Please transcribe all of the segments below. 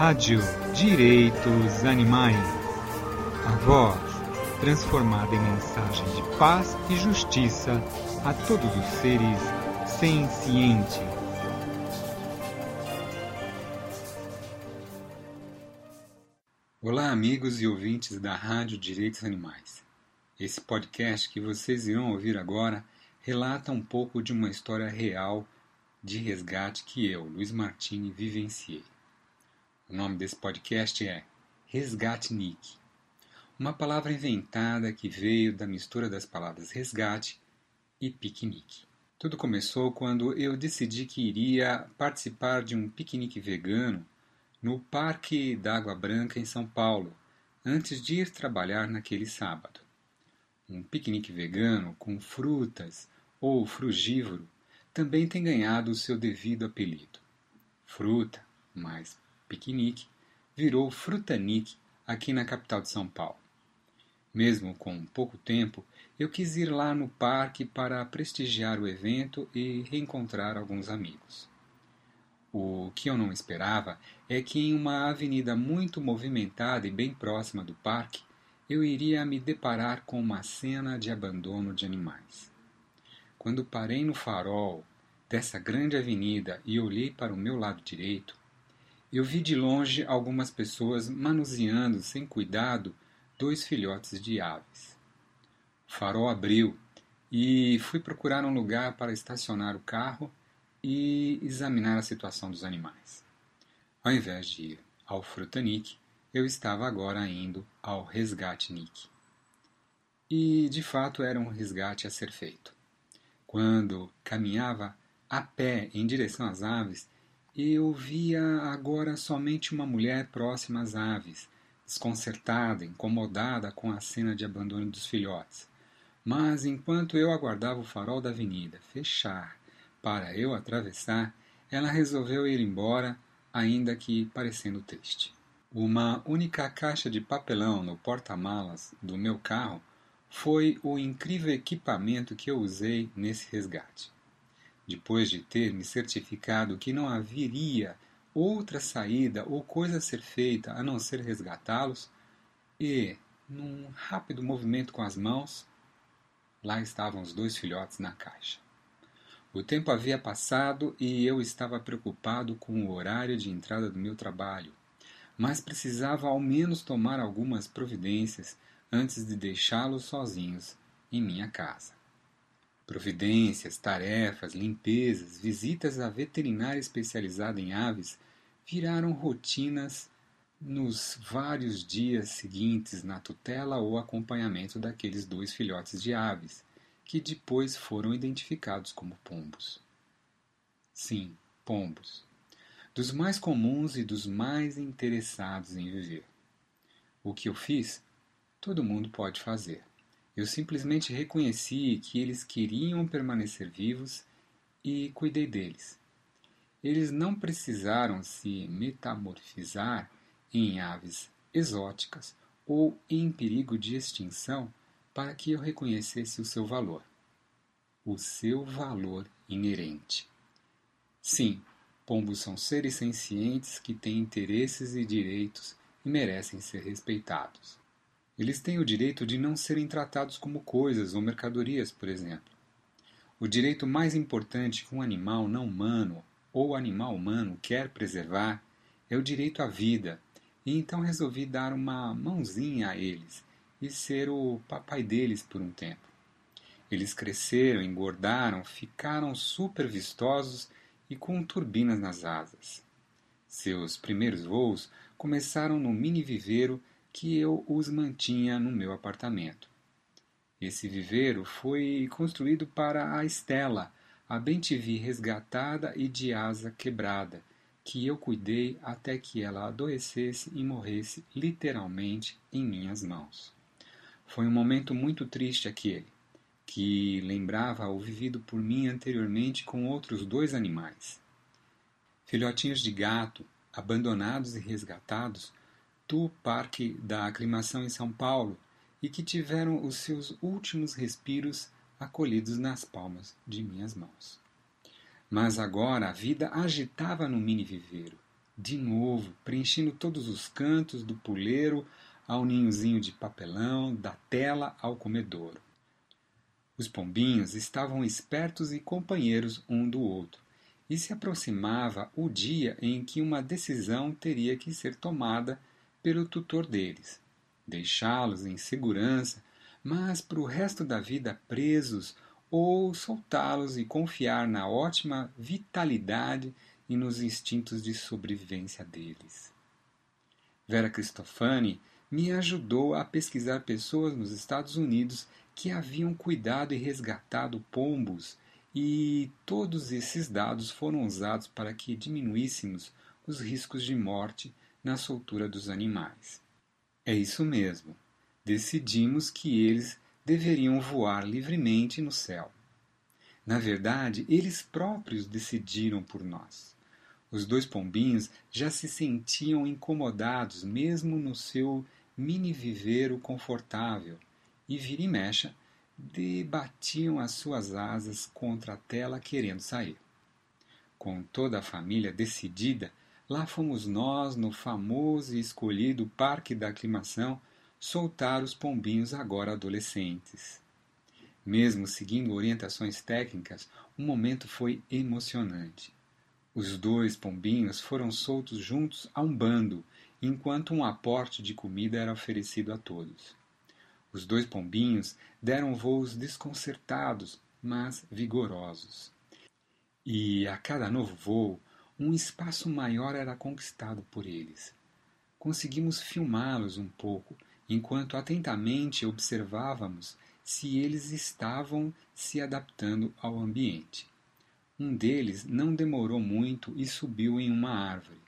Rádio Direitos Animais. A voz transformada em mensagem de paz e justiça a todos os seres sencientes. Olá, amigos e ouvintes da Rádio Direitos Animais. Esse podcast que vocês irão ouvir agora relata um pouco de uma história real de resgate que eu, Luiz Martini, vivenciei. O nome desse podcast é Resgate Nick, uma palavra inventada que veio da mistura das palavras resgate e piquenique. Tudo começou quando eu decidi que iria participar de um piquenique vegano no Parque d'Água Branca em São Paulo, antes de ir trabalhar naquele sábado. Um piquenique vegano com frutas ou frugívoro também tem ganhado o seu devido apelido. Fruta, mais piquenique, virou frutanique aqui na capital de São Paulo. Mesmo com pouco tempo, eu quis ir lá no parque para prestigiar o evento e reencontrar alguns amigos. O que eu não esperava é que em uma avenida muito movimentada e bem próxima do parque, eu iria me deparar com uma cena de abandono de animais. Quando parei no farol dessa grande avenida e olhei para o meu lado direito, eu vi de longe algumas pessoas manuseando sem cuidado dois filhotes de aves. O farol abriu e fui procurar um lugar para estacionar o carro e examinar a situação dos animais. Ao invés de ir ao Frutanique, eu estava agora indo ao Resgate Nick. E de fato era um resgate a ser feito. Quando caminhava a pé em direção às aves, eu via agora somente uma mulher próxima às aves, desconcertada, incomodada com a cena de abandono dos filhotes. Mas enquanto eu aguardava o farol da avenida fechar para eu atravessar, ela resolveu ir embora, ainda que parecendo triste. Uma única caixa de papelão no porta-malas do meu carro foi o incrível equipamento que eu usei nesse resgate depois de ter me certificado que não haveria outra saída ou coisa a ser feita a não ser resgatá-los, e, num rápido movimento com as mãos, lá estavam os dois filhotes na caixa. O tempo havia passado e eu estava preocupado com o horário de entrada do meu trabalho, mas precisava ao menos tomar algumas providências antes de deixá-los sozinhos em minha casa. Providências, tarefas, limpezas, visitas à veterinária especializada em aves viraram rotinas nos vários dias seguintes na tutela ou acompanhamento daqueles dois filhotes de aves, que depois foram identificados como pombos. Sim, pombos. Dos mais comuns e dos mais interessados em viver. O que eu fiz, todo mundo pode fazer. Eu simplesmente reconheci que eles queriam permanecer vivos e cuidei deles. Eles não precisaram se metamorfizar em aves exóticas ou em perigo de extinção para que eu reconhecesse o seu valor. O seu valor inerente. Sim, pombos são seres sencientes que têm interesses e direitos e merecem ser respeitados. Eles têm o direito de não serem tratados como coisas ou mercadorias, por exemplo. O direito mais importante que um animal não humano ou animal humano quer preservar é o direito à vida, e então resolvi dar uma mãozinha a eles e ser o papai deles por um tempo. Eles cresceram, engordaram, ficaram super vistosos e com turbinas nas asas. Seus primeiros voos começaram no mini viveiro que eu os mantinha no meu apartamento. Esse viveiro foi construído para a Estela, a bem-te-vi resgatada e de asa quebrada, que eu cuidei até que ela adoecesse e morresse literalmente em minhas mãos. Foi um momento muito triste aquele, que lembrava o vivido por mim anteriormente com outros dois animais. Filhotinhos de gato, abandonados e resgatados, do Parque da Aclimação em São Paulo e que tiveram os seus últimos respiros acolhidos nas palmas de minhas mãos. Mas agora a vida agitava no mini viveiro, de novo, preenchendo todos os cantos do puleiro ao ninhozinho de papelão, da tela ao comedouro. Os pombinhos estavam espertos e companheiros um do outro, e se aproximava o dia em que uma decisão teria que ser tomada pelo tutor deles: deixá-los em segurança, mas para o resto da vida presos, ou soltá-los e confiar na ótima vitalidade e nos instintos de sobrevivência deles. Vera Cristofani me ajudou a pesquisar pessoas nos Estados Unidos que haviam cuidado e resgatado pombos, e todos esses dados foram usados para que diminuíssemos os riscos de morte na soltura dos animais. É isso mesmo. Decidimos que eles deveriam voar livremente no céu. Na verdade, eles próprios decidiram por nós. Os dois pombinhos já se sentiam incomodados mesmo no seu mini viveiro confortável e vira e mexa debatiam as suas asas contra a tela querendo sair. Com toda a família decidida, lá fomos nós no famoso e escolhido Parque da Aclimação soltar os pombinhos agora adolescentes. Mesmo seguindo orientações técnicas, o momento foi emocionante. Os dois pombinhos foram soltos juntos a um bando, enquanto um aporte de comida era oferecido a todos. Os dois pombinhos deram voos desconcertados, mas vigorosos. E a cada novo voo, um espaço maior era conquistado por eles. Conseguimos filmá-los um pouco, enquanto atentamente observávamos se eles estavam se adaptando ao ambiente. Um deles não demorou muito e subiu em uma árvore.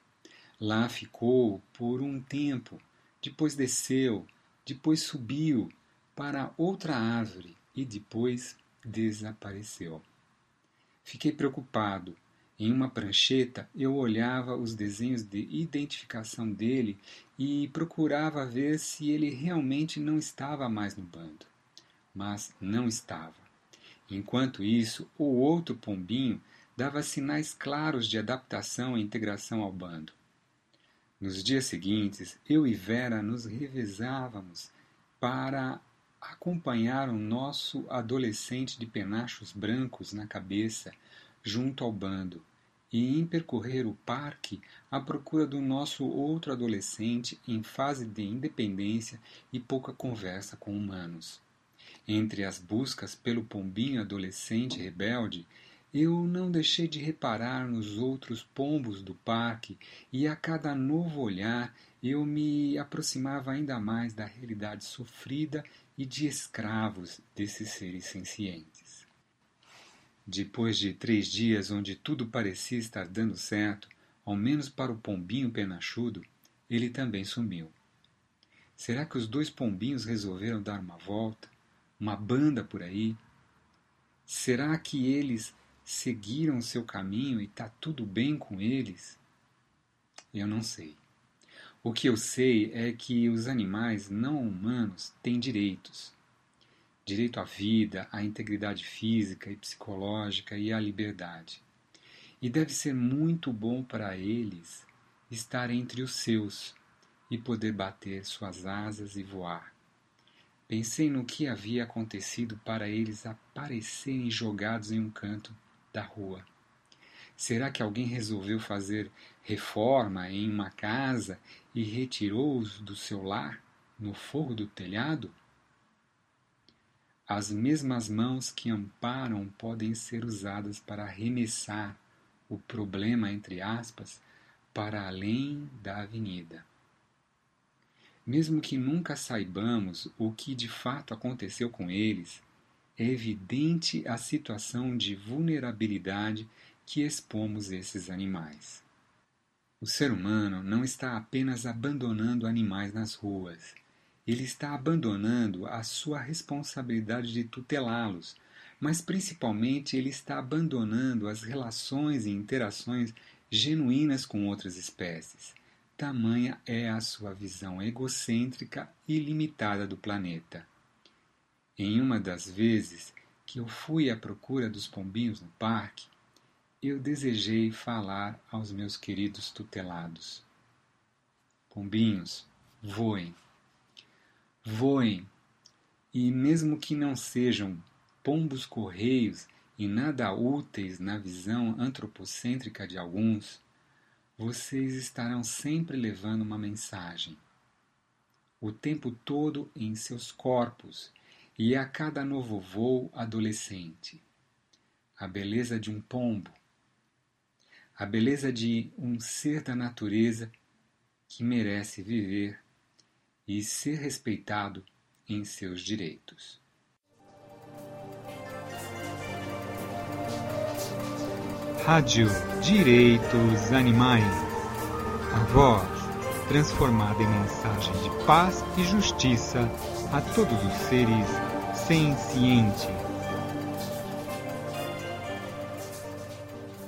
Lá ficou por um tempo, depois desceu, depois subiu para outra árvore e depois desapareceu. Fiquei preocupado. Em uma prancheta eu olhava os desenhos de identificação dele e procurava ver se ele realmente não estava mais no bando. Mas não estava. Enquanto isso, o outro pombinho dava sinais claros de adaptação e integração ao bando. Nos dias seguintes, eu e Vera nos revezávamos para acompanhar o nosso adolescente de penachos brancos na cabeça junto ao bando e em percorrer o parque à procura do nosso outro adolescente em fase de independência e pouca conversa com humanos. Entre as buscas pelo pombinho adolescente rebelde, eu não deixei de reparar nos outros pombos do parque e a cada novo olhar eu me aproximava ainda mais da realidade sofrida e de escravos desses seres sencientes. Depois de três dias onde tudo parecia estar dando certo, ao menos para o pombinho penachudo, ele também sumiu. Será que os dois pombinhos resolveram dar uma volta? Uma banda por aí? Será que eles seguiram seu caminho e está tudo bem com eles? Eu não sei. O que eu sei é que os animais não humanos têm direitos. Direito à vida, à integridade física e psicológica e à liberdade. E deve ser muito bom para eles estar entre os seus e poder bater suas asas e voar. Pensei no que havia acontecido para eles aparecerem jogados em um canto da rua. Será que alguém resolveu fazer reforma em uma casa e retirou-os do seu lar no fogo do telhado? As mesmas mãos que amparam podem ser usadas para arremessar o problema, entre aspas, para além da avenida. Mesmo que nunca saibamos o que de fato aconteceu com eles, é evidente a situação de vulnerabilidade que expomos esses animais. O ser humano não está apenas abandonando animais nas ruas, ele está abandonando a sua responsabilidade de tutelá-los, mas principalmente ele está abandonando as relações e interações genuínas com outras espécies. Tamanha é a sua visão egocêntrica e limitada do planeta. Em uma das vezes que eu fui à procura dos pombinhos no parque, eu desejei falar aos meus queridos tutelados. Pombinhos, voem. Voem, e mesmo que não sejam pombos correios e nada úteis na visão antropocêntrica de alguns, vocês estarão sempre levando uma mensagem. O tempo todo em seus corpos e a cada novo voo adolescente. A beleza de um pombo, a beleza de um ser da natureza que merece viver e ser respeitado em seus direitos. Rádio Direitos Animais. A voz transformada em mensagem de paz e justiça a todos os seres sencientes.